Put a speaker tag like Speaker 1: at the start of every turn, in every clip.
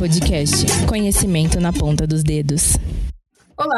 Speaker 1: Podcast. Conhecimento na ponta dos dedos.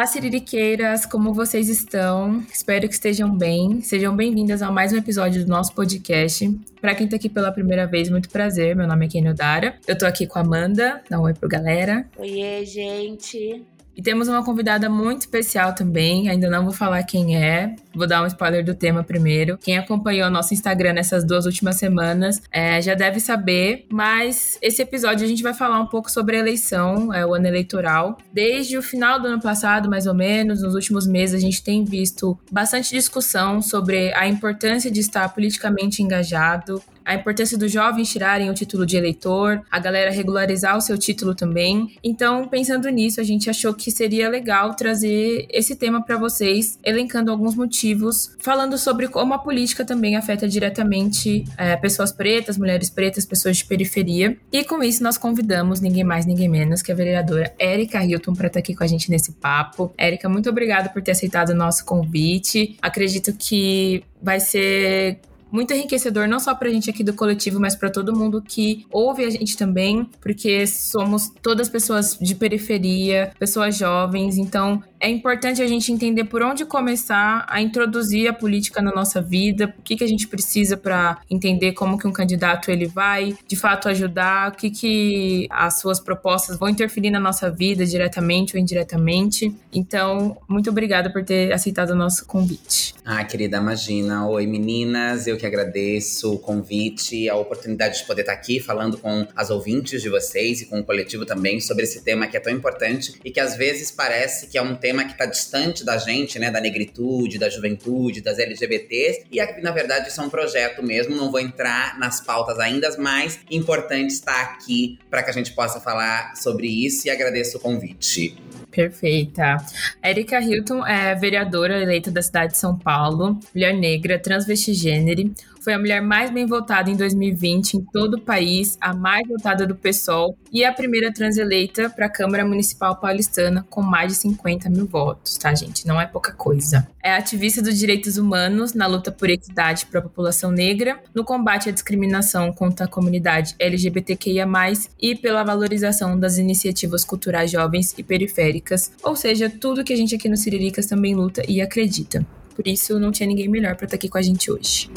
Speaker 2: Olá, Siririqueiras, como vocês estão? Espero que estejam bem. Sejam bem-vindas a mais um episódio do nosso podcast. Para quem tá aqui pela primeira vez, muito prazer. Meu nome é Kenio Dara. Eu tô aqui com a Amanda. Dá um oi pro galera.
Speaker 3: Oiê, gente.
Speaker 2: E temos uma convidada muito especial também, ainda não vou falar quem é, vou dar um spoiler do tema primeiro. Quem acompanhou nosso Instagram nessas duas últimas semanas é, já deve saber, mas esse episódio a gente vai falar um pouco sobre a eleição, é, o ano eleitoral. Desde o final do ano passado, mais ou menos, nos últimos meses, a gente tem visto bastante discussão sobre a importância de estar politicamente engajado, a importância dos jovens tirarem o título de eleitor, a galera regularizar o seu título também. Então, pensando nisso, a gente achou que seria legal trazer esse tema para vocês, elencando alguns motivos, falando sobre como a política também afeta diretamente é, pessoas pretas, mulheres pretas, pessoas de periferia. E com isso, nós convidamos ninguém mais, ninguém menos que a vereadora Érica Hilton para estar aqui com a gente nesse papo. Érica, muito obrigada por ter aceitado o nosso convite. Acredito que vai ser muito enriquecedor, não só pra gente aqui do coletivo, mas para todo mundo que ouve a gente também, porque somos todas pessoas de periferia, pessoas jovens, então é importante a gente entender por onde começar a introduzir a política na nossa vida, o que, que a gente precisa para entender como que um candidato ele vai de fato ajudar, o que, que as suas propostas vão interferir na nossa vida diretamente ou indiretamente. Então, muito obrigada por ter aceitado o nosso convite.
Speaker 4: Ah, querida, imagina. Oi, meninas, eu que agradeço o convite, a oportunidade de poder estar aqui falando com as ouvintes de vocês e com o coletivo também sobre esse tema que é tão importante e que às vezes parece que é um tema que está distante da gente, né, da negritude, da juventude, das LGBTs, e aqui, na verdade isso é um projeto mesmo, não vou entrar nas pautas ainda, mas importante estar aqui para que a gente possa falar sobre isso e agradeço o convite.
Speaker 2: Perfeita. Erika Hilton é vereadora eleita da cidade de São Paulo, mulher negra, transvestigênero, foi a mulher mais bem votada em 2020 em todo o país, a mais votada do PSOL e a primeira transeleita para a Câmara Municipal Paulistana com mais de 50 mil votos, tá, gente? Não é pouca coisa. É ativista dos direitos humanos na luta por equidade para a população negra, no combate à discriminação contra a comunidade LGBTQIA, e pela valorização das iniciativas culturais jovens e periféricas, ou seja, tudo que a gente aqui no Siriricas também luta e acredita. Por isso, não tinha ninguém melhor para estar aqui com a gente hoje.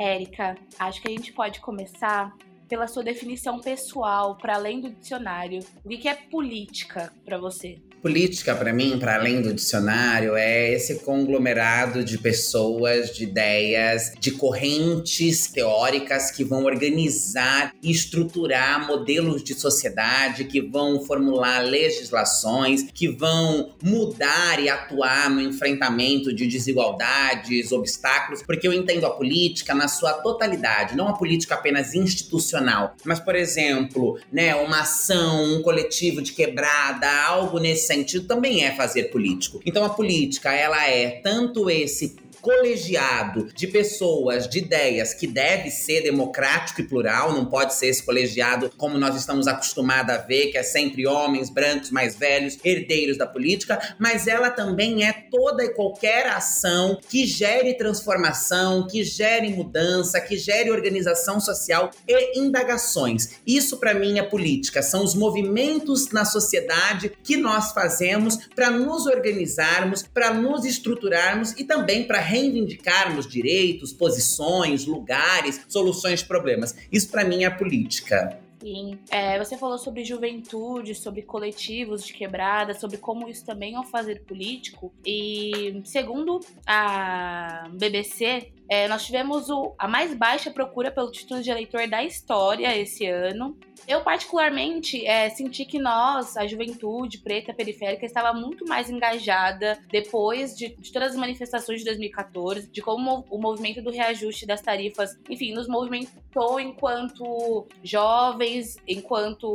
Speaker 3: Érica, acho que a gente pode começar pela sua definição pessoal, para além do dicionário. O que é política para você?
Speaker 4: Política, para mim, para além do dicionário, é esse conglomerado de pessoas, de ideias, de correntes teóricas que vão organizar e estruturar modelos de sociedade, que vão formular legislações, que vão mudar e atuar no enfrentamento de desigualdades, obstáculos, porque eu entendo a política na sua totalidade, não a política apenas institucional, mas, por exemplo, né, uma ação, um coletivo de quebrada, algo nesse sentido também é fazer político. Então a política, ela é tanto esse colegiado de pessoas, de ideias que deve ser democrático e plural, não pode ser esse colegiado como nós estamos acostumados a ver, que é sempre homens brancos mais velhos, herdeiros da política, mas ela também é toda e qualquer ação que gere transformação, que gere mudança, que gere organização social e indagações. Isso para mim é política, são os movimentos na sociedade que nós fazemos para nos organizarmos, para nos estruturarmos e também para reivindicarmos direitos, posições, lugares, soluções de problemas. Isso para mim é política.
Speaker 3: Sim. É, você falou sobre juventude, sobre coletivos de quebrada, sobre como isso também é um fazer político. E segundo a BBC, É, nós tivemos o, a mais baixa procura pelo título de eleitor da história esse ano. Eu, particularmente, é, senti que nós, a juventude preta periférica, estava muito mais engajada depois de, de, todas as manifestações de 2014, de como o movimento do reajuste das tarifas, enfim, nos movimentou enquanto jovens, enquanto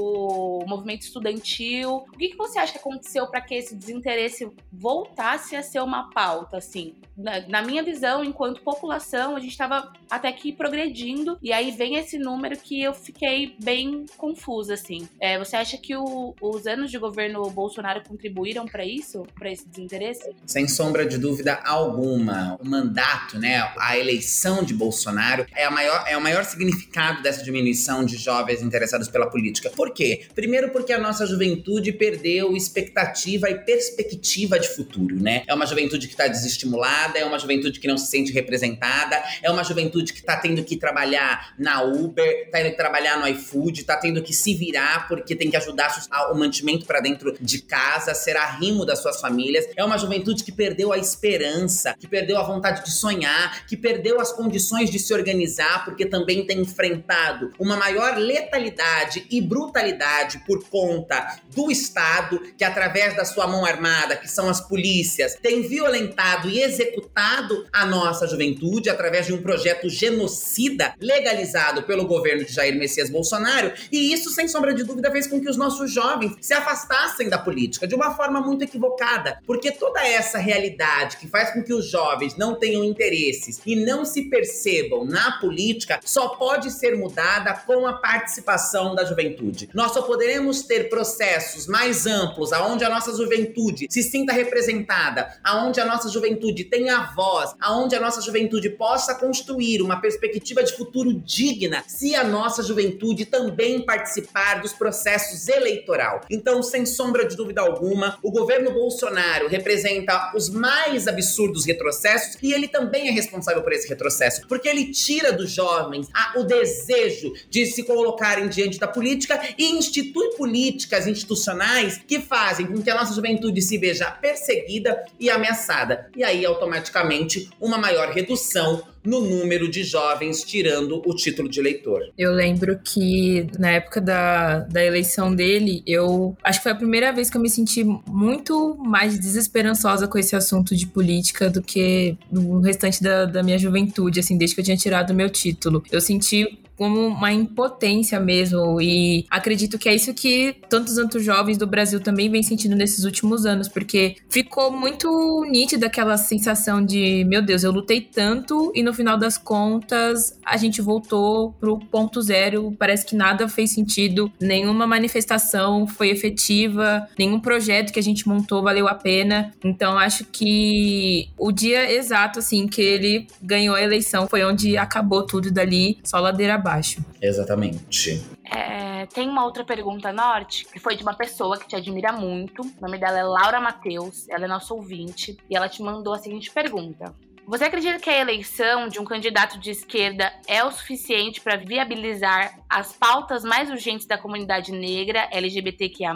Speaker 3: movimento estudantil. O que, que você acha que aconteceu para que esse desinteresse voltasse a ser uma pauta, assim? Na, na minha visão, enquanto população, a gente estava até aqui progredindo, e aí vem esse número que eu fiquei bem confusa, assim. É, você acha que o, os anos de governo Bolsonaro contribuíram para isso? Para esse desinteresse?
Speaker 4: Sem sombra de dúvida alguma. O mandato, né? A eleição de Bolsonaro é, a maior, é o maior significado dessa diminuição de jovens interessados pela política. Por quê? Primeiro, porque a nossa juventude perdeu expectativa e perspectiva de futuro, né? É uma juventude que está desestimulada, é uma juventude que não se sente representada, é uma juventude que está tendo que trabalhar na Uber, está tendo que trabalhar no iFood, está tendo que se virar porque tem que ajudar o mantimento para dentro de casa, ser arrimo das suas famílias. É uma juventude que perdeu a esperança, que perdeu a vontade de sonhar, que perdeu as condições de se organizar porque também tem enfrentado uma maior letalidade e brutalidade por conta do Estado, que através da sua mão armada, que são as polícias, tem violentado e executado a nossa juventude através de um projeto genocida legalizado pelo governo de Jair Messias Bolsonaro e isso, sem sombra de dúvida, fez com que os nossos jovens se afastassem da política de uma forma muito equivocada. Porque toda essa realidade que faz com que os jovens não tenham interesses e não se percebam na política só pode ser mudada com a participação da juventude. Nós só poderemos ter processos mais amplos, aonde a nossa juventude se sinta representada, aonde a nossa juventude tenha voz, aonde a nossa juventude possa construir uma perspectiva de futuro digna, se a nossa juventude também participar dos processos eleitoral. Então, sem sombra de dúvida alguma, o governo Bolsonaro representa os mais absurdos retrocessos e ele também é responsável por esse retrocesso, porque ele tira dos jovens a, o desejo de se colocarem diante da política e institui políticas institucionais que fazem com que a nossa juventude se veja perseguida e ameaçada. E aí, automaticamente, uma maior redução no número de jovens tirando o título de eleitor.
Speaker 2: Eu lembro que na época da, da eleição dele, eu acho que foi a primeira vez que eu me senti muito mais desesperançosa com esse assunto de política do que no restante da, da minha juventude, assim, desde que eu tinha tirado o meu título. Eu senti como uma impotência mesmo. E acredito que é isso que tantos tantos jovens do Brasil também vem sentindo nesses últimos anos, porque ficou muito nítida aquela sensação de, meu Deus, eu lutei tanto e no final das contas a gente voltou pro ponto zero. Parece que nada fez sentido, nenhuma manifestação foi efetiva, nenhum projeto que a gente montou valeu a pena. Então acho que o dia exato assim que ele ganhou a eleição foi onde acabou tudo dali, só ladeira abaixo.
Speaker 4: Exatamente.
Speaker 3: É, tem uma outra pergunta, Norte, que foi de uma pessoa que te admira muito. O nome dela é Laura Matheus, ela é nossa ouvinte, e ela te mandou a seguinte pergunta. Você acredita que a eleição de um candidato de esquerda é o suficiente para viabilizar as pautas mais urgentes da comunidade negra, LGBTQIA,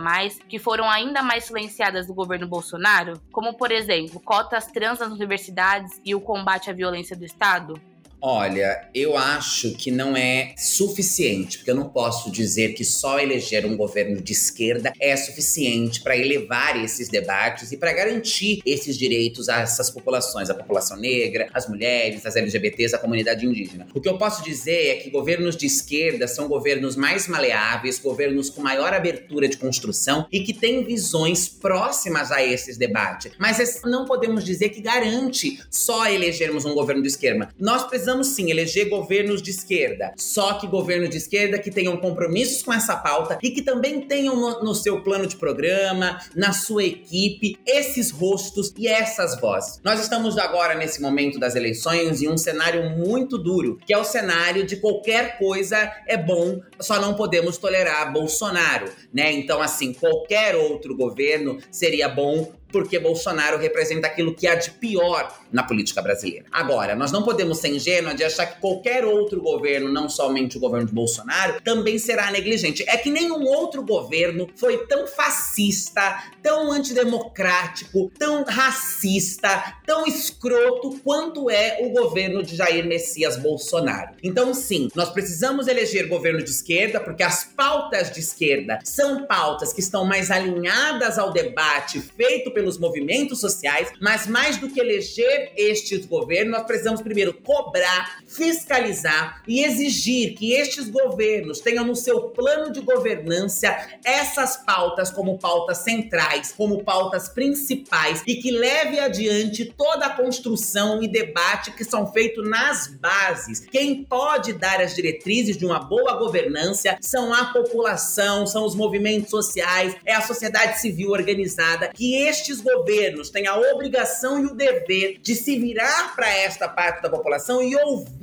Speaker 3: que foram ainda mais silenciadas do governo Bolsonaro? Como, por exemplo, cotas trans nas universidades e o combate à violência do Estado?
Speaker 4: Olha, eu acho que não é suficiente, porque eu não posso dizer que só eleger um governo de esquerda é suficiente para elevar esses debates e para garantir esses direitos a essas populações, a população negra, as mulheres, as LGBTs, a comunidade indígena. O que eu posso dizer é que governos de esquerda são governos mais maleáveis, governos com maior abertura de construção e que têm visões próximas a esses debates. Mas não podemos dizer que garante só elegermos um governo de esquerda. Nós precisamos precisamos sim eleger governos de esquerda. Só que governos de esquerda que tenham compromissos com essa pauta e que também tenham no, no seu plano de programa, na sua equipe, esses rostos e essas vozes. Nós estamos agora nesse momento das eleições em um cenário muito duro, que é o cenário de qualquer coisa é bom, só não podemos tolerar Bolsonaro, né? Então, assim, qualquer outro governo seria bom porque Bolsonaro representa aquilo que há de pior na política brasileira. Agora, nós não podemos ser ingênuos de achar que qualquer outro governo, não somente o governo de Bolsonaro, também será negligente. É que nenhum outro governo foi tão fascista, tão antidemocrático, tão racista, tão escroto quanto é o governo de Jair Messias Bolsonaro. Então, sim, nós precisamos eleger governo de esquerda, porque as pautas de esquerda são pautas que estão mais alinhadas ao debate feito pelos movimentos sociais, mas mais do que eleger estes governos, nós precisamos primeiro cobrar, fiscalizar e exigir que estes governos tenham no seu plano de governança essas pautas como pautas centrais, como pautas principais e que leve adiante toda a construção e debate que são feitos nas bases. Quem pode dar as diretrizes de uma boa governança são a população, são os movimentos sociais, é a sociedade civil organizada, que estes governos têm a obrigação e o dever de se virar para esta parte da população e ouvir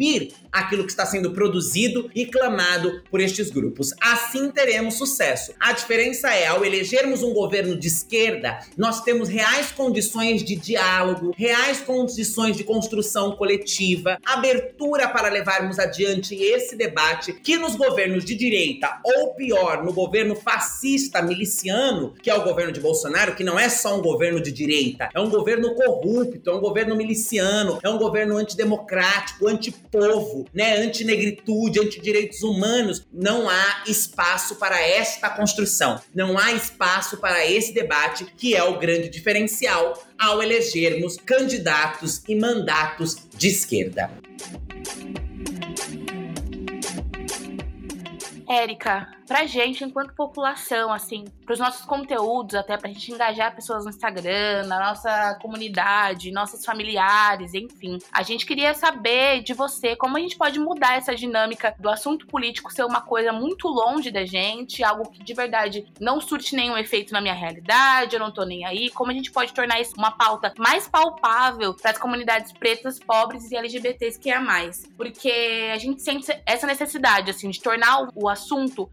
Speaker 4: aquilo que está sendo produzido e clamado por estes grupos. Assim teremos sucesso. A diferença é, ao elegermos um governo de esquerda, nós temos reais condições de diálogo, reais condições de construção coletiva, abertura para levarmos adiante esse debate que nos governos de direita, ou pior, no governo fascista miliciano, que é o governo de Bolsonaro, que não é só um governo de direita, é um governo corrupto, é um governo miliciano, é um governo antidemocrático, antipovo, né, antinegritude, antidireitos humanos. Não há espaço para esta construção. Não há espaço para esse debate que é o grande diferencial ao elegermos candidatos e mandatos de esquerda.
Speaker 3: Érica, pra gente, enquanto população, assim, pros nossos conteúdos, até pra gente engajar pessoas no Instagram, na nossa comunidade, nossos familiares, enfim. A gente queria saber de você como a gente pode mudar essa dinâmica do assunto político ser uma coisa muito longe da gente, algo que de verdade não surte nenhum efeito na minha realidade, eu não tô nem aí. Como a gente pode tornar isso uma pauta mais palpável para as comunidades pretas, pobres e LGBTs que é mais? Porque a gente sente essa necessidade, assim, de tornar o assunto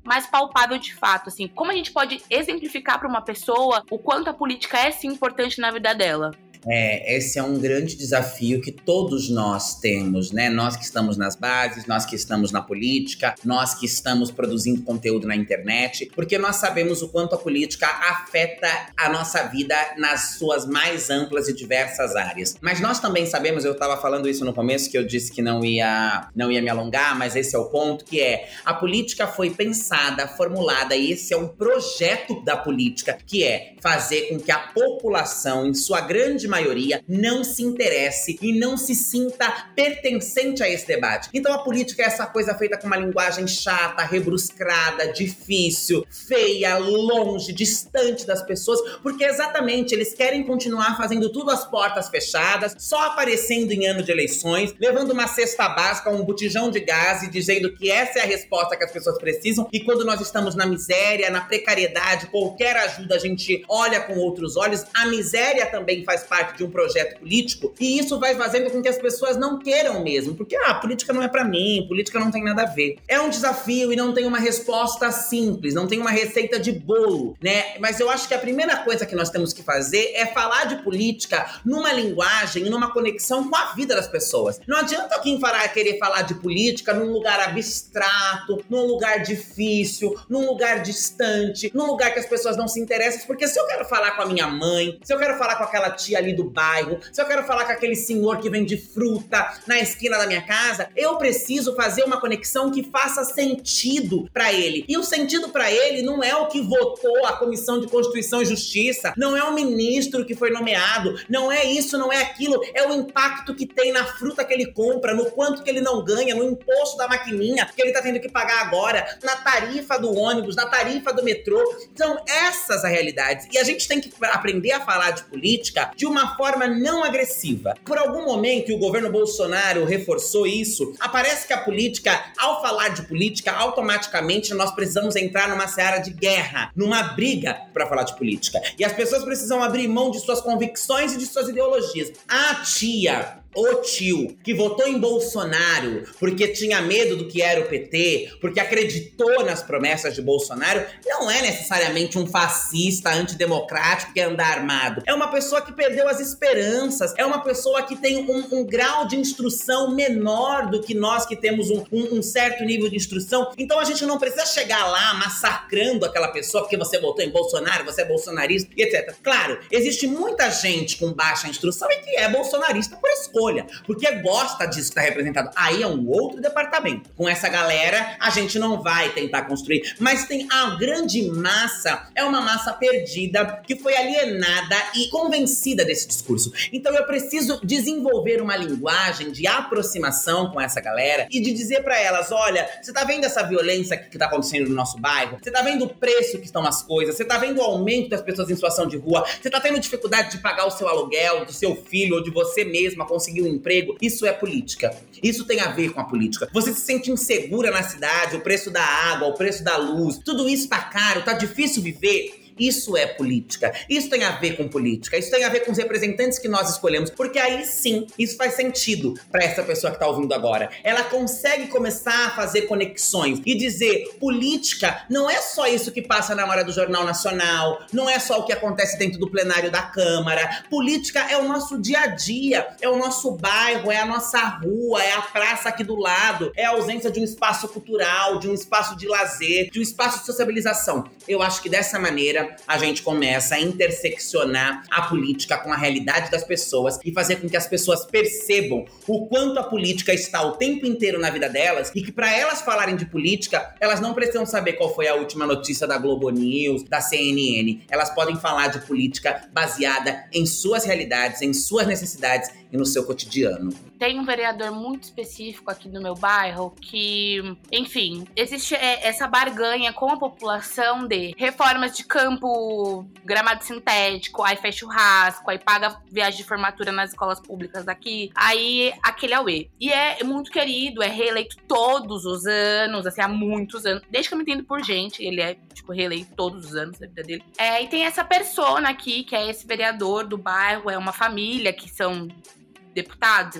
Speaker 3: mais palpável de fato, assim. Como a gente pode exemplificar para uma pessoa o quanto a política é sim importante na vida dela?
Speaker 4: É, esse é um grande desafio que todos nós temos, né? Nós que estamos nas bases, nós que estamos na política, nós que estamos produzindo conteúdo na internet, porque nós sabemos o quanto a política afeta a nossa vida nas suas mais amplas e diversas áreas. Mas nós também sabemos, eu estava falando isso no começo, que eu disse que não ia, não ia me alongar, mas esse é o ponto, que é a política foi pensada, formulada, e esse é um projeto da política, que é fazer com que a população, em sua grande maioria não se interesse e não se sinta pertencente a esse debate. Então a política é essa coisa feita com uma linguagem chata, rebruscada, difícil, feia, longe, distante das pessoas, porque exatamente eles querem continuar fazendo tudo às portas fechadas, só aparecendo em ano de eleições, levando uma cesta básica, um botijão de gás e dizendo que essa é a resposta que as pessoas precisam. E quando nós estamos na miséria, na precariedade, qualquer ajuda a gente olha com outros olhos. A miséria também faz parte de um projeto político, e isso vai fazendo com que as pessoas não queiram mesmo, porque ah, política não é para mim, política não tem nada a ver. É um desafio e não tem uma resposta simples, não tem uma receita de bolo, né? Mas eu acho que a primeira coisa que nós temos que fazer é falar de política numa linguagem, numa conexão com a vida das pessoas. Não adianta quem falar, querer falar de política num lugar abstrato, num lugar difícil, num lugar distante, num lugar que as pessoas não se interessam, porque se eu quero falar com a minha mãe, se eu quero falar com aquela tia ali do bairro, se eu quero falar com aquele senhor que vende fruta na esquina da minha casa, eu preciso fazer uma conexão que faça sentido para ele. E o sentido para ele não é o que votou a Comissão de Constituição e Justiça, não é o ministro que foi nomeado, não é isso, não é aquilo, é o impacto que tem na fruta que ele compra, no quanto que ele não ganha, no imposto da maquininha que ele tá tendo que pagar agora, na tarifa do ônibus, na tarifa do metrô. Então, essas a realidade. E a gente tem que aprender a falar de política de uma uma forma não agressiva. Por algum momento, e o governo Bolsonaro reforçou isso, aparece que a política, ao falar de política, automaticamente nós precisamos entrar numa seara de guerra, numa briga para falar de política. E as pessoas precisam abrir mão de suas convicções e de suas ideologias. A tia o tio que votou em Bolsonaro porque tinha medo do que era o PT, porque acreditou nas promessas de Bolsonaro, não é necessariamente um fascista antidemocrático que anda armado. É uma pessoa que perdeu as esperanças, é uma pessoa que tem um, um grau de instrução menor do que nós que temos um, um, um certo nível de instrução. Então a gente não precisa chegar lá massacrando aquela pessoa porque você votou em Bolsonaro, você é bolsonarista etc. Claro, existe muita gente com baixa instrução e que é bolsonarista por escolha, porque gosta disso que está representado. Aí é um outro departamento. Com essa galera, a gente não vai tentar construir. Mas tem a grande massa, é uma massa perdida, que foi alienada e convencida desse discurso. Então eu preciso desenvolver uma linguagem de aproximação com essa galera e de dizer para elas: olha, você tá vendo essa violência que tá acontecendo no nosso bairro? Você tá vendo o preço que estão as coisas? Você tá vendo o aumento das pessoas em situação de rua? Você tá tendo dificuldade de pagar o seu aluguel, do seu filho ou de você mesma conseguir um emprego? Isso é política. Isso tem a ver com a política. Você se sente insegura na cidade, o preço da água, o preço da luz, tudo isso tá caro, tá difícil viver. Isso é política. Isso tem a ver com política. Isso tem a ver com os representantes que nós escolhemos, porque aí sim, isso faz sentido para essa pessoa que tá ouvindo agora. Ela consegue começar a fazer conexões e dizer: política não é só isso que passa na hora do Jornal Nacional, não é só o que acontece dentro do plenário da Câmara. Política é o nosso dia a dia, é o nosso bairro, é a nossa rua, é a praça aqui do lado, é a ausência de um espaço cultural, de um espaço de lazer, de um espaço de sociabilização. Eu acho que dessa maneira a gente começa a interseccionar a política com a realidade das pessoas e fazer com que as pessoas percebam o quanto a política está o tempo inteiro na vida delas e que para elas falarem de política, elas não precisam saber qual foi a última notícia da Globo News, da CNN. Elas podem falar de política baseada em suas realidades, em suas necessidades e no seu cotidiano.
Speaker 3: Tem um vereador muito específico aqui no meu bairro que, enfim, existe é, essa barganha com a população de reformas de campo, gramado sintético, aí faz churrasco, aí paga viagem de formatura nas escolas públicas daqui, aí aquele auê. E é muito querido, é reeleito todos os anos, assim, há muitos anos, desde que eu me entendo por gente, ele é, tipo, reeleito todos os anos da vida dele. É, e tem essa persona aqui, que é esse vereador do bairro, é uma família que são deputados,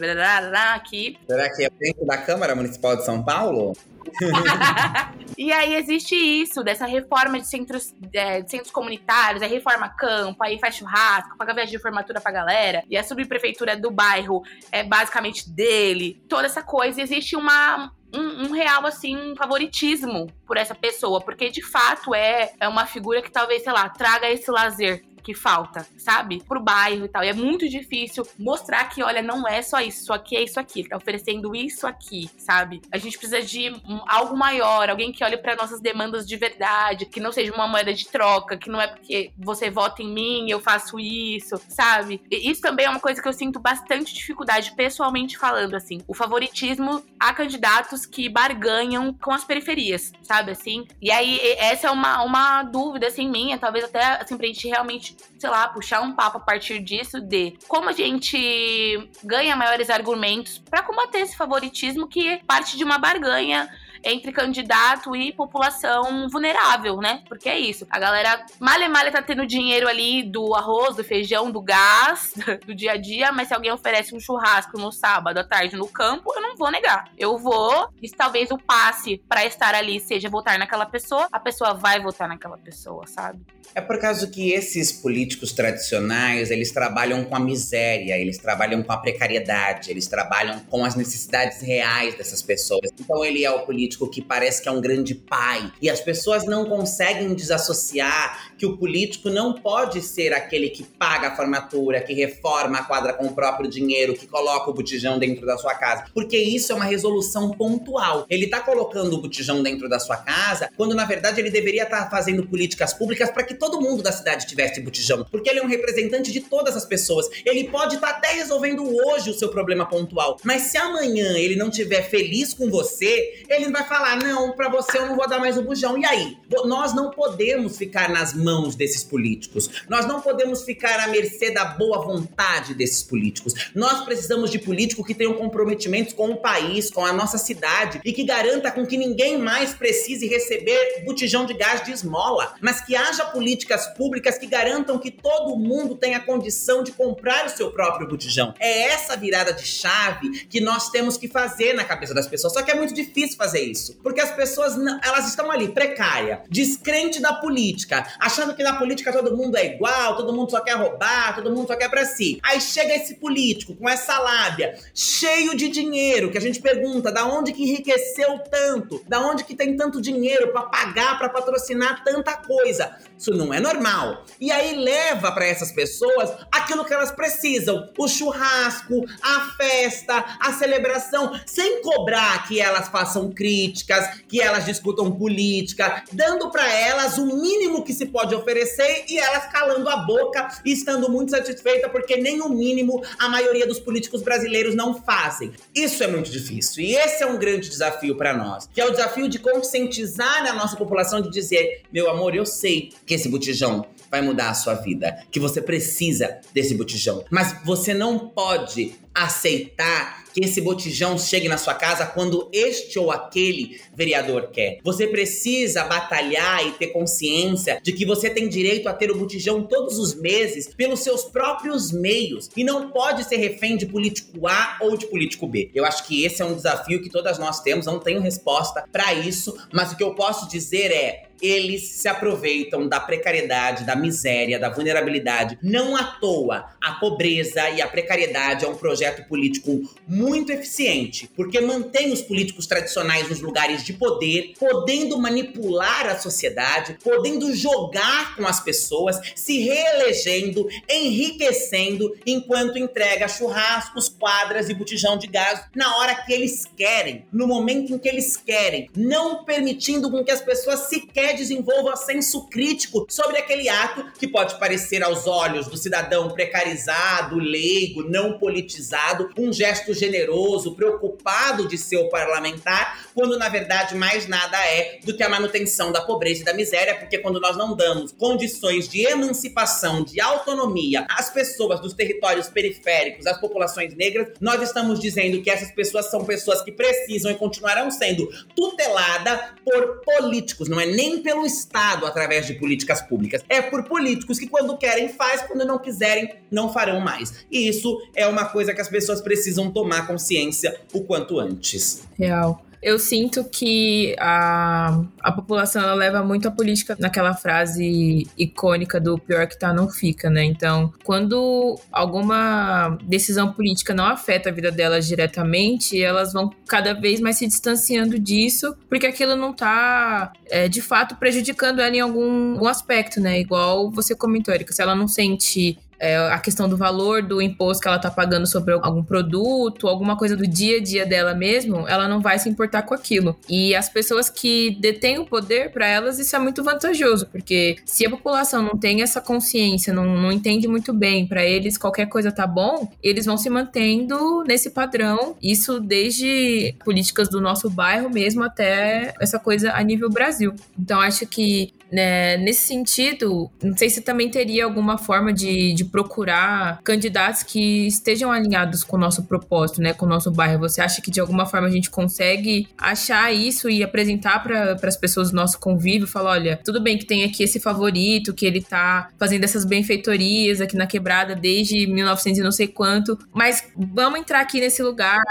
Speaker 3: aqui.
Speaker 4: Será que é dentro da Câmara Municipal de São Paulo?
Speaker 3: e aí existe isso, dessa reforma de centros, é, de centros comunitários, aí reforma campo, aí faz churrasco, paga viagem de formatura pra galera, e a subprefeitura do bairro é basicamente dele, toda essa coisa. Existe uma, um, um, real, assim, um favoritismo por essa pessoa, porque de fato é, é uma figura que talvez, sei lá, traga esse lazer que falta, sabe? Pro bairro e tal. E é muito difícil mostrar que, olha, não é só isso, isso aqui é isso aqui. Ele tá oferecendo isso aqui, sabe? A gente precisa de um, algo maior, alguém que olhe para nossas demandas de verdade, que não seja uma moeda de troca, que não é porque você vota em mim, eu faço isso, sabe? E isso também é uma coisa que eu sinto bastante dificuldade, pessoalmente falando, assim. O favoritismo a candidatos que barganham com as periferias, sabe? Assim. E aí, essa é uma, uma dúvida, assim, minha, talvez até, assim, pra gente realmente sei lá, puxar um papo a partir disso de como a gente ganha maiores argumentos para combater esse favoritismo que parte de uma barganha entre candidato e população vulnerável, né? Porque é isso. A galera malha malha tá tendo dinheiro ali do arroz, do feijão, do gás, do dia a dia, mas se alguém oferece um churrasco no sábado à tarde no campo, eu não vou negar. Eu vou, e talvez o passe para estar ali seja votar naquela pessoa, a pessoa vai votar naquela pessoa, sabe?
Speaker 4: É por causa que esses políticos tradicionais, eles trabalham com a miséria, eles trabalham com a precariedade, eles trabalham com as necessidades reais dessas pessoas. Então ele é o político político que parece que é um grande pai. E as pessoas não conseguem desassociar que o político não pode ser aquele que paga a formatura, que reforma a quadra com o próprio dinheiro, que coloca o botijão dentro da sua casa. Porque isso é uma resolução pontual. Ele tá colocando o botijão dentro da sua casa, quando na verdade ele deveria estar tá fazendo políticas públicas para que todo mundo da cidade tivesse botijão. Porque ele é um representante de todas as pessoas. Ele pode estar tá até resolvendo hoje o seu problema pontual. Mas se amanhã ele não estiver feliz com você, ele vai falar: não, para você eu não vou dar mais o bujão. E aí? Nós não podemos ficar nas mãos desses políticos. Nós não podemos ficar à mercê da boa vontade desses políticos. Nós precisamos de políticos que tenham comprometimentos com o país, com a nossa cidade e que garanta com que ninguém mais precise receber botijão de gás de esmola, mas que haja políticas públicas que garantam que todo mundo tenha condição de comprar o seu próprio botijão. É essa virada de chave que nós temos que fazer na cabeça das pessoas. Só que é muito difícil fazer isso, porque as pessoas elas estão ali precária, descrente da política, achando que na política todo mundo é igual, todo mundo só quer roubar, todo mundo só quer para si. Aí chega esse político com essa lábia, cheio de dinheiro, que a gente pergunta, da onde que enriqueceu tanto? Da onde que tem tanto dinheiro para pagar, para patrocinar tanta coisa? Isso não é normal. E aí leva para essas pessoas aquilo que elas precisam: o churrasco, a festa, a celebração, sem cobrar que elas façam críticas, que elas discutam política, dando para elas o mínimo que se pode oferecer e elas calando a boca e estando muito satisfeita porque nem o mínimo a maioria dos políticos brasileiros não fazem. Isso é muito difícil e esse é um grande desafio para nós, que é o desafio de conscientizar a nossa população de dizer, meu amor, eu sei que esse botijão vai mudar a sua vida, que você precisa desse botijão, mas você não pode aceitar que esse botijão chegue na sua casa quando este ou aquele vereador quer. Você precisa batalhar e ter consciência de que você tem direito a ter o botijão todos os meses pelos seus próprios meios e não pode ser refém de político A ou de político B. Eu acho que esse é um desafio que todas nós temos, não tenho resposta para isso, mas o que eu posso dizer é eles se aproveitam da precariedade, da miséria, da vulnerabilidade. Não à toa, a pobreza e a precariedade é um projeto político muito eficiente, porque mantém os políticos tradicionais nos lugares de poder, podendo manipular a sociedade, podendo jogar com as pessoas, se reelegendo, enriquecendo, enquanto entrega churrascos, quadras e botijão de gás na hora que eles querem, no momento em que eles querem, não permitindo com que as pessoas sequer desenvolva senso crítico sobre aquele ato que pode parecer aos olhos do cidadão precarizado, leigo, não politizado, um gesto generoso, preocupado de ser o parlamentar, quando na verdade mais nada é do que a manutenção da pobreza e da miséria, porque quando nós não damos condições de emancipação, de autonomia às pessoas dos territórios periféricos, às populações negras, nós estamos dizendo que essas pessoas são pessoas que precisam e continuarão sendo tuteladas por políticos, não é nem pelo Estado através de políticas públicas. É por políticos que, quando querem, faz, quando não quiserem, não farão mais. E isso é uma coisa que as pessoas precisam tomar consciência o quanto antes.
Speaker 2: Real eu sinto que a, a população ela leva muito a política naquela frase icônica do pior que tá não fica, né? Então, quando alguma decisão política não afeta a vida delas diretamente, elas vão cada vez mais se distanciando disso, porque aquilo não tá é, de fato prejudicando ela em algum, algum aspecto, né? Igual você comentou, Erika, se ela não sente é, a questão do valor do imposto que ela tá pagando sobre algum produto, alguma coisa do dia a dia dela mesmo, ela não vai se importar com aquilo. E as pessoas que detêm o poder, para elas, isso é muito vantajoso, porque se a população não tem essa consciência, não, não entende muito bem, para eles qualquer coisa tá bom, eles vão se mantendo nesse padrão, isso desde políticas do nosso bairro mesmo até essa coisa a nível Brasil. Então acho que né, nesse sentido, não sei se também teria alguma forma de, de procurar candidatos que estejam alinhados com o nosso propósito, né, com o nosso bairro. Você acha que de alguma forma a gente consegue achar isso e apresentar para as pessoas do nosso convívio? Falar, olha, tudo bem que tem aqui esse favorito, que ele tá fazendo essas benfeitorias aqui na quebrada desde 1900 e não sei quanto, mas vamos entrar aqui nesse lugar,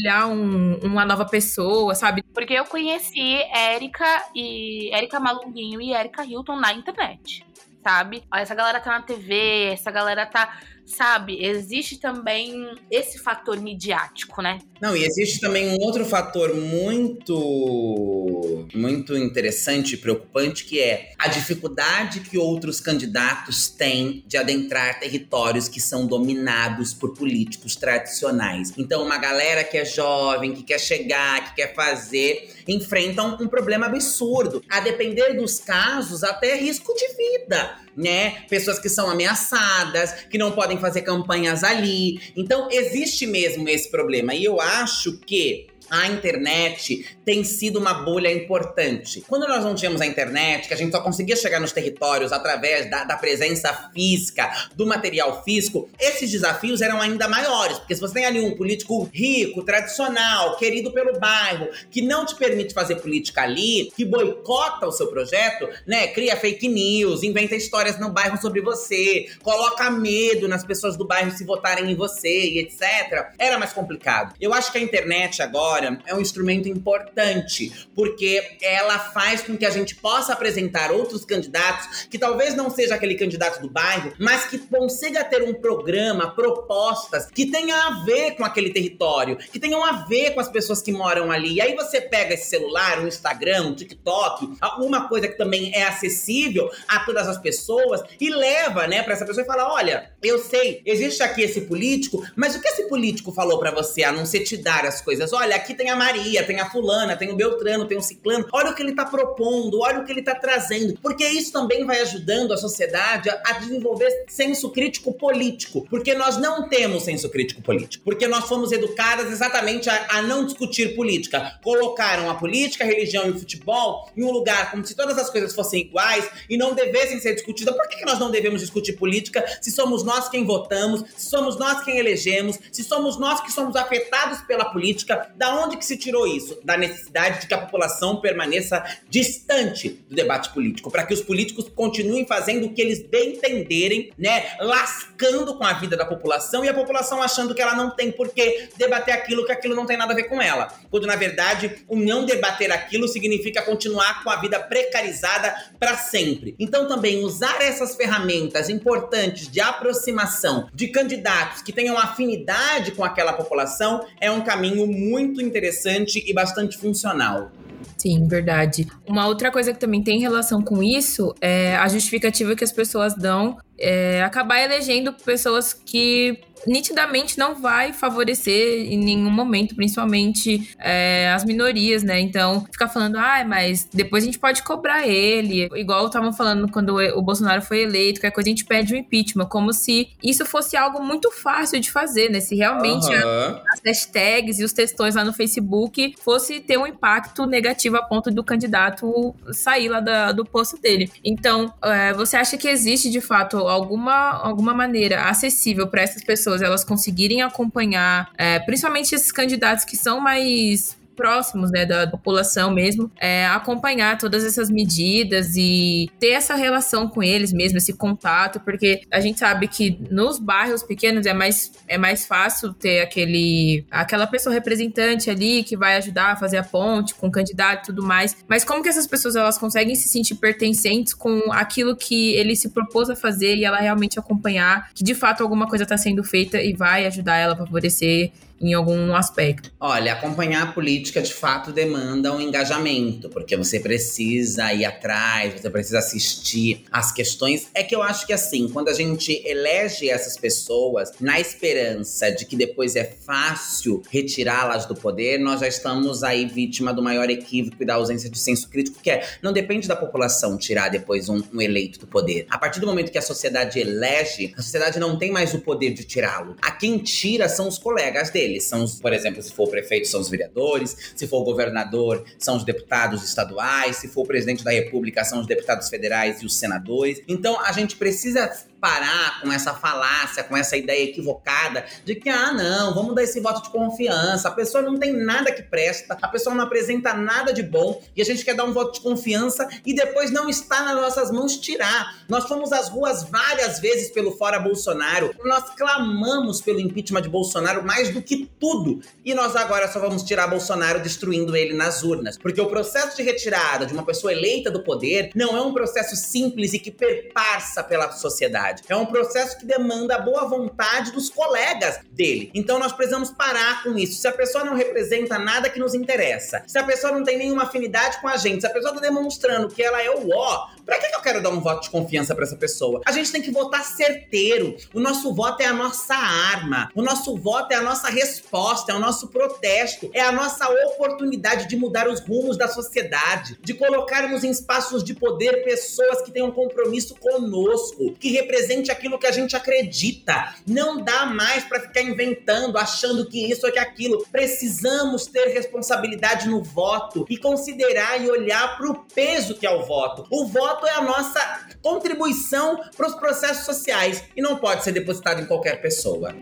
Speaker 2: olhar um, uma nova pessoa, sabe?
Speaker 3: Porque eu conheci Érica e Érica Malunguinho e Érica Erika Hilton na internet, sabe? Essa galera tá na TV, essa galera tá sabe? Existe também esse fator midiático, né?
Speaker 4: Não, e existe também um outro fator muito muito interessante e preocupante que é a dificuldade que outros candidatos têm de adentrar territórios que são dominados por políticos tradicionais. Então, uma galera que é jovem, que quer chegar, que quer fazer, enfrentam um problema absurdo. A depender dos casos, até risco de vida né? Pessoas que são ameaçadas, que não podem fazer campanhas ali. Então, existe mesmo esse problema. E eu acho que a internet tem sido uma bolha importante. Quando nós não tínhamos a internet, que a gente só conseguia chegar nos territórios através da, da presença física, do material físico, esses desafios eram ainda maiores. Porque se você tem ali um político rico, tradicional, querido pelo bairro, que não te permite fazer política ali, que boicota o seu projeto, né? Cria fake news, inventa histórias no bairro sobre você, coloca medo nas pessoas do bairro se votarem em você e etc. Era mais complicado. Eu acho que a internet agora é um instrumento importante, porque ela faz com que a gente possa apresentar outros candidatos que talvez não seja aquele candidato do bairro, mas que consiga ter um programa, propostas que tenha a ver com aquele território, que tenham a ver com as pessoas que moram ali. E aí você pega esse celular, um Instagram, um TikTok, uma coisa que também é acessível a todas as pessoas e leva, né, para essa pessoa e fala: "Olha, eu sei, existe aqui esse político, mas o que esse político falou para você a não ser te dar as coisas? Olha, aqui tem a Maria, tem a fulana, tem o Beltrano, tem o Ciclano. Olha o que ele tá propondo, olha o que ele tá trazendo, porque isso também vai ajudando a sociedade a, a desenvolver senso crítico político, porque nós não temos senso crítico político, porque nós fomos educadas exatamente a, a não discutir política. Colocaram a política, a religião e o futebol em um lugar como se todas as coisas fossem iguais e não devessem ser discutidas. Por que, que nós não devemos discutir política se somos nós quem votamos, se somos nós quem elegemos, se somos nós que somos afetados pela política? Da onde que se tirou isso? Da necessidade de que a população permaneça distante do debate político, para que os políticos continuem fazendo o que eles bem entenderem, né? Lascando com a vida da população e a população achando que ela não tem por que debater aquilo, que aquilo não tem nada a ver com ela. Quando na verdade o não debater aquilo significa continuar com a vida precarizada para sempre. Então também usar essas ferramentas importantes de aproximação de candidatos que tenham afinidade com aquela população é um caminho muito interessante e bastante funcional.
Speaker 2: Sim, verdade. Uma outra coisa que também tem relação com isso é a justificativa que as pessoas dão é, acabar elegendo pessoas que nitidamente não vai favorecer em nenhum momento, principalmente é, as minorias, né? Então, ficar falando, ah, mas depois a gente pode cobrar ele. Igual estavam falando quando o Bolsonaro foi eleito, que a coisa a gente pede o impeachment, como se isso fosse algo muito fácil de fazer, né? Se realmente uhum. as hashtags e os textões lá no Facebook fosse ter um impacto negativo a ponto do candidato sair lá da, do posto dele. Então, é, você acha que existe de fato alguma, alguma maneira acessível para essas pessoas elas conseguirem acompanhar, é, principalmente esses candidatos que são mais próximos, né, da população mesmo, é, acompanhar todas essas medidas e ter essa relação com eles mesmo, esse contato, porque a gente sabe que nos bairros pequenos é mais, é mais fácil ter aquele, aquela pessoa representante ali que vai ajudar a fazer a ponte com o candidato e tudo mais, mas como que essas pessoas elas conseguem se sentir pertencentes com aquilo que ele se propôs a fazer e ela realmente acompanhar que de fato alguma coisa está sendo feita e vai ajudar ela a favorecer em algum aspecto.
Speaker 4: Olha, acompanhar a política de fato demanda um engajamento, porque você precisa ir atrás, você precisa assistir às questões. É que eu acho que assim, quando a gente elege essas pessoas na esperança de que depois é fácil retirá-las do poder, nós já estamos aí vítima do maior equívoco e da ausência de senso crítico, que é não depende da população tirar depois um, um eleito do poder. A partir do momento que a sociedade elege, a sociedade não tem mais o poder de tirá-lo. A quem tira são os colegas dele São, por exemplo, se for o prefeito, são os vereadores, se for o governador, são os deputados estaduais, se for o presidente da república, são os deputados federais e os senadores. Então, a gente precisa parar com essa falácia, com essa ideia equivocada de que, ah, não, vamos dar esse voto de confiança. A pessoa não tem nada que presta, a pessoa não apresenta nada de bom e a gente quer dar um voto de confiança e depois não está nas nossas mãos tirar. Nós fomos às ruas várias vezes pelo fora Bolsonaro, nós clamamos pelo impeachment de Bolsonaro mais do que tudo e nós agora só vamos tirar Bolsonaro destruindo ele nas urnas. Porque o processo de retirada de uma pessoa eleita do poder não é um processo simples e que perpassa pela sociedade É um processo que demanda a boa vontade dos colegas dele. Então nós precisamos parar com isso. Se a pessoa não representa nada que nos interessa, se a pessoa não tem nenhuma afinidade com a gente, se a pessoa está demonstrando que ela é o ó, Pra que, eu quero dar um voto de confiança para essa pessoa? A gente tem que votar certeiro. O nosso voto é a nossa arma. O nosso voto é a nossa resposta, é o nosso protesto, é a nossa oportunidade de mudar os rumos da sociedade, de colocarmos em espaços de poder pessoas que tenham um compromisso conosco, que represente aquilo que a gente acredita. Não dá mais para ficar inventando, achando que isso ou que aquilo. Precisamos ter responsabilidade no voto e considerar e olhar para o peso que é o voto. O voto é a nossa contribuição para os processos sociais e não pode ser depositado em qualquer pessoa.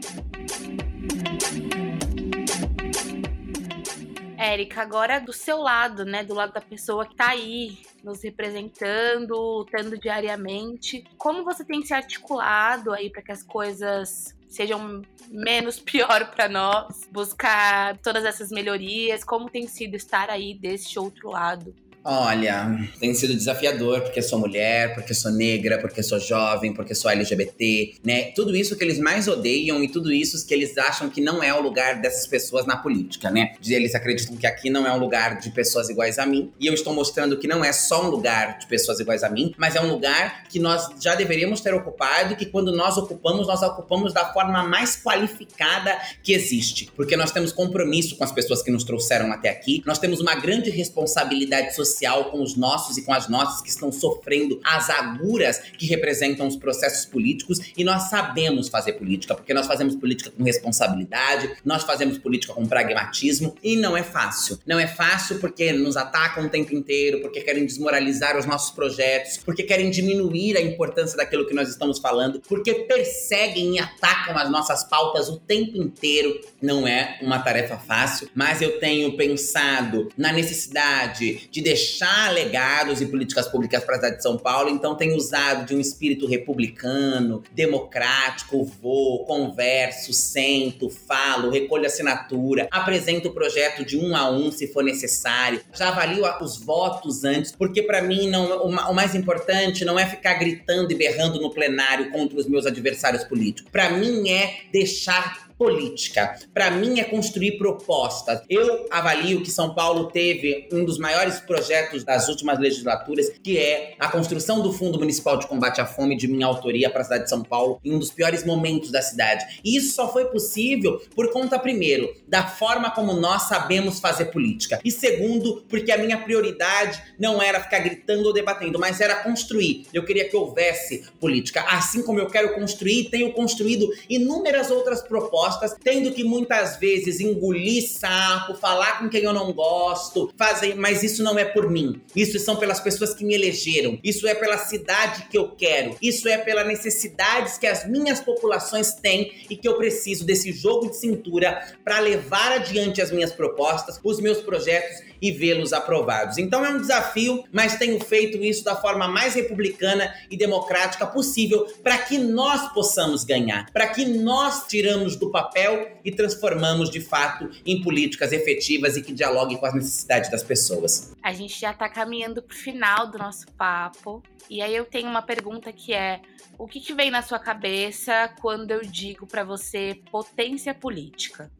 Speaker 3: Érica, agora do seu lado, né? Do lado da pessoa que tá aí, nos representando, lutando diariamente. Como você tem se articulado aí para que as coisas sejam menos pior para nós, buscar todas essas melhorias? Como tem sido estar aí deste outro lado?
Speaker 4: Olha, tem sido desafiador porque sou mulher, porque sou negra, porque sou jovem, porque sou LGBT, né? Tudo isso que eles mais odeiam e tudo isso que eles acham que não é o lugar dessas pessoas na política, né? Eles acreditam que aqui não é um lugar de pessoas iguais a mim. E eu estou mostrando que não é só um lugar de pessoas iguais a mim, mas é um lugar que nós já deveríamos ter ocupado e que quando nós ocupamos, nós ocupamos da forma mais qualificada que existe. Porque nós temos compromisso com as pessoas que nos trouxeram até aqui, nós temos uma grande responsabilidade social social com os nossos e com as nossas que estão sofrendo as aguras que representam os processos políticos e nós sabemos fazer política, porque nós fazemos política com responsabilidade, nós fazemos política com pragmatismo e não é fácil. Não é fácil porque nos atacam o tempo inteiro, porque querem desmoralizar os nossos projetos, porque querem diminuir a importância daquilo que nós estamos falando, porque perseguem e atacam as nossas pautas o tempo inteiro. Não é uma tarefa fácil, mas eu tenho pensado na necessidade de deixar deixar legados e políticas públicas para a cidade de São Paulo, então tem usado de um espírito republicano, democrático, vou, converso, sento, falo, recolho assinatura, apresento o projeto de um a um se for necessário, já avalio os votos antes, porque para mim não, o mais importante não é ficar gritando e berrando no plenário contra os meus adversários políticos. Para mim é deixar política. Para mim é construir propostas. Eu avalio que São Paulo teve um dos maiores projetos das últimas legislaturas, que é a construção do Fundo Municipal de Combate à Fome de minha autoria para a cidade de São Paulo, em um dos piores momentos da cidade. E isso só foi possível por conta primeiro da forma como nós sabemos fazer política e segundo porque a minha prioridade não era ficar gritando ou debatendo, mas era construir. Eu queria que houvesse política, assim como eu quero construir, tenho construído inúmeras outras propostas propostas, tendo que muitas vezes engolir sapo, falar com quem eu não gosto, fazer, mas isso não é por mim. Isso são pelas pessoas que me elegeram. Isso é pela cidade que eu quero. Isso é pelas necessidades que as minhas populações têm e que eu preciso desse jogo de cintura para levar adiante as minhas propostas, os meus projetos e vê-los aprovados. Então é um desafio, mas tenho feito isso da forma mais republicana e democrática possível para que nós possamos ganhar, para que nós tiramos do papel e transformamos de fato em políticas efetivas e que dialoguem com as necessidades das pessoas.
Speaker 3: A gente já está caminhando para o final do nosso papo. E aí eu tenho uma pergunta que é: o que, que vem na sua cabeça quando eu digo para você potência política?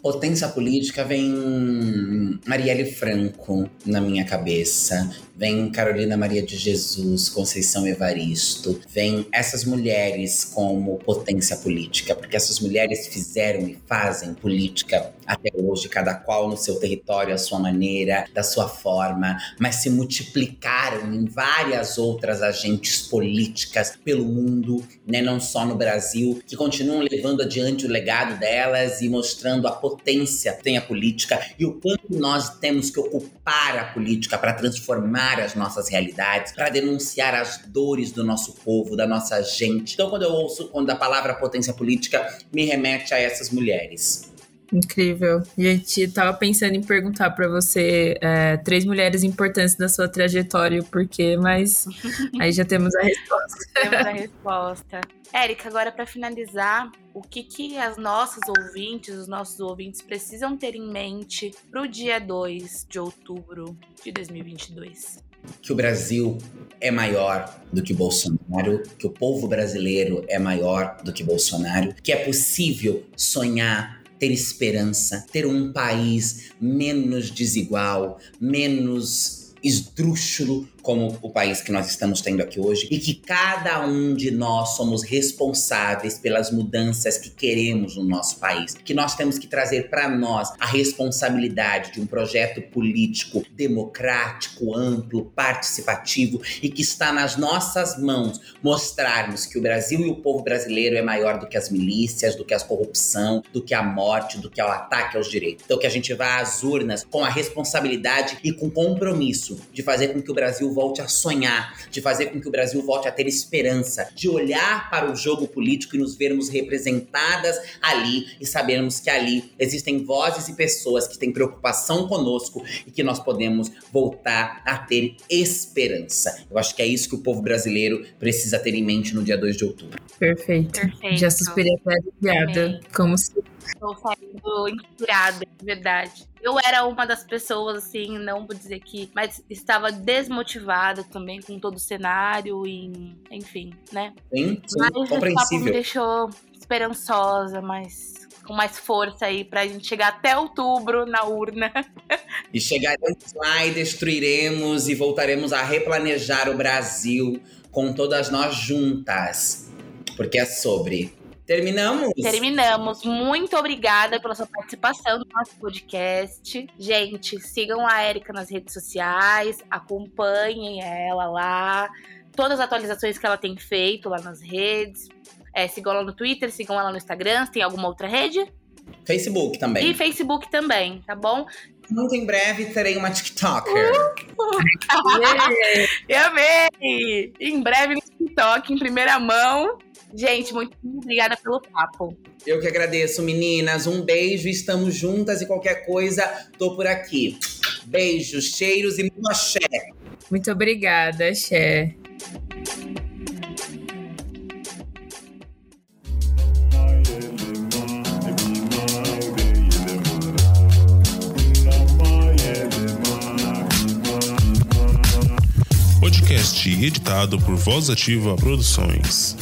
Speaker 4: Potência política vem Marielle Franco na minha cabeça, vem Carolina Maria de Jesus, Conceição Evaristo, vem essas mulheres como potência política, porque essas mulheres fizeram e fazem política até hoje, cada qual no seu território, à sua maneira, da sua forma, mas se multiplicaram em várias outras agentes políticas pelo mundo, né, não só no Brasil, que continuam levando adiante o legado delas e mostrando a potência que tem a política e o quanto nós temos que ocupar a política para transformar as nossas realidades, para denunciar as dores do nosso povo, da nossa gente. Então, quando eu ouço quando a palavra potência política, me remete a essas mulheres.
Speaker 2: Incrível. Gente, tava pensando em perguntar para você é, três mulheres importantes da sua trajetória, por quê, mas aí já temos a resposta.
Speaker 3: temos a resposta. Érica, agora para finalizar, o que, que as nossas ouvintes, os nossos ouvintes precisam ter em mente para o dia 2 de outubro de 2022?
Speaker 4: Que o Brasil é maior do que Bolsonaro, que o povo brasileiro é maior do que Bolsonaro, que é possível sonhar ter esperança, ter um país menos desigual, menos esdrúxulo, como o país que nós estamos tendo aqui hoje e que cada um de nós somos responsáveis pelas mudanças que queremos no nosso país, que nós temos que trazer para nós a responsabilidade de um projeto político democrático, amplo, participativo e que está nas nossas mãos mostrarmos que o Brasil e o povo brasileiro é maior do que as milícias, do que a corrupção, do que a morte, do que o ataque aos direitos. Então que a gente vá às urnas com a responsabilidade e com compromisso de fazer com que o Brasil volte a sonhar, de fazer com que o Brasil volte a ter esperança, de olhar para o jogo político e nos vermos representadas ali e sabermos que ali existem vozes e pessoas que têm preocupação conosco e que nós podemos voltar a ter esperança. Eu acho que é isso que o povo brasileiro precisa ter em mente no dia 2 de outubro.
Speaker 2: Perfeito. Perfeito. Já suspirei até aliviada, como se
Speaker 3: Estou saindo inspirada, de verdade. Eu era uma das pessoas, assim, não vou dizer que, mas estava desmotivada também com todo o cenário e, enfim, né?
Speaker 4: Sim, sim mas
Speaker 3: compreensível. me deixou esperançosa, mas com mais força aí pra gente chegar até outubro na urna.
Speaker 4: E chegaremos lá e destruiremos e voltaremos a replanejar o Brasil com todas nós juntas. Porque é sobre Terminamos?
Speaker 3: Terminamos. Muito obrigada pela sua participação no nosso podcast. Gente, sigam a Erika nas redes sociais, acompanhem ela lá. Todas as atualizações que ela tem feito lá nas redes. É, sigam ela no Twitter, sigam ela no Instagram. Tem alguma outra rede?
Speaker 4: Facebook também.
Speaker 3: E Facebook também, tá bom?
Speaker 4: Muito em breve terei uma TikToker. Uh,
Speaker 3: Eu amei! Em breve no TikTok, em primeira mão. Gente, muito obrigada pelo papo.
Speaker 4: Eu que agradeço, meninas. Um beijo, estamos juntas e qualquer coisa, tô por aqui. Beijos, cheiros e muito axé.
Speaker 2: Muito obrigada, axé.
Speaker 5: Podcast editado por Voz Ativa Produções.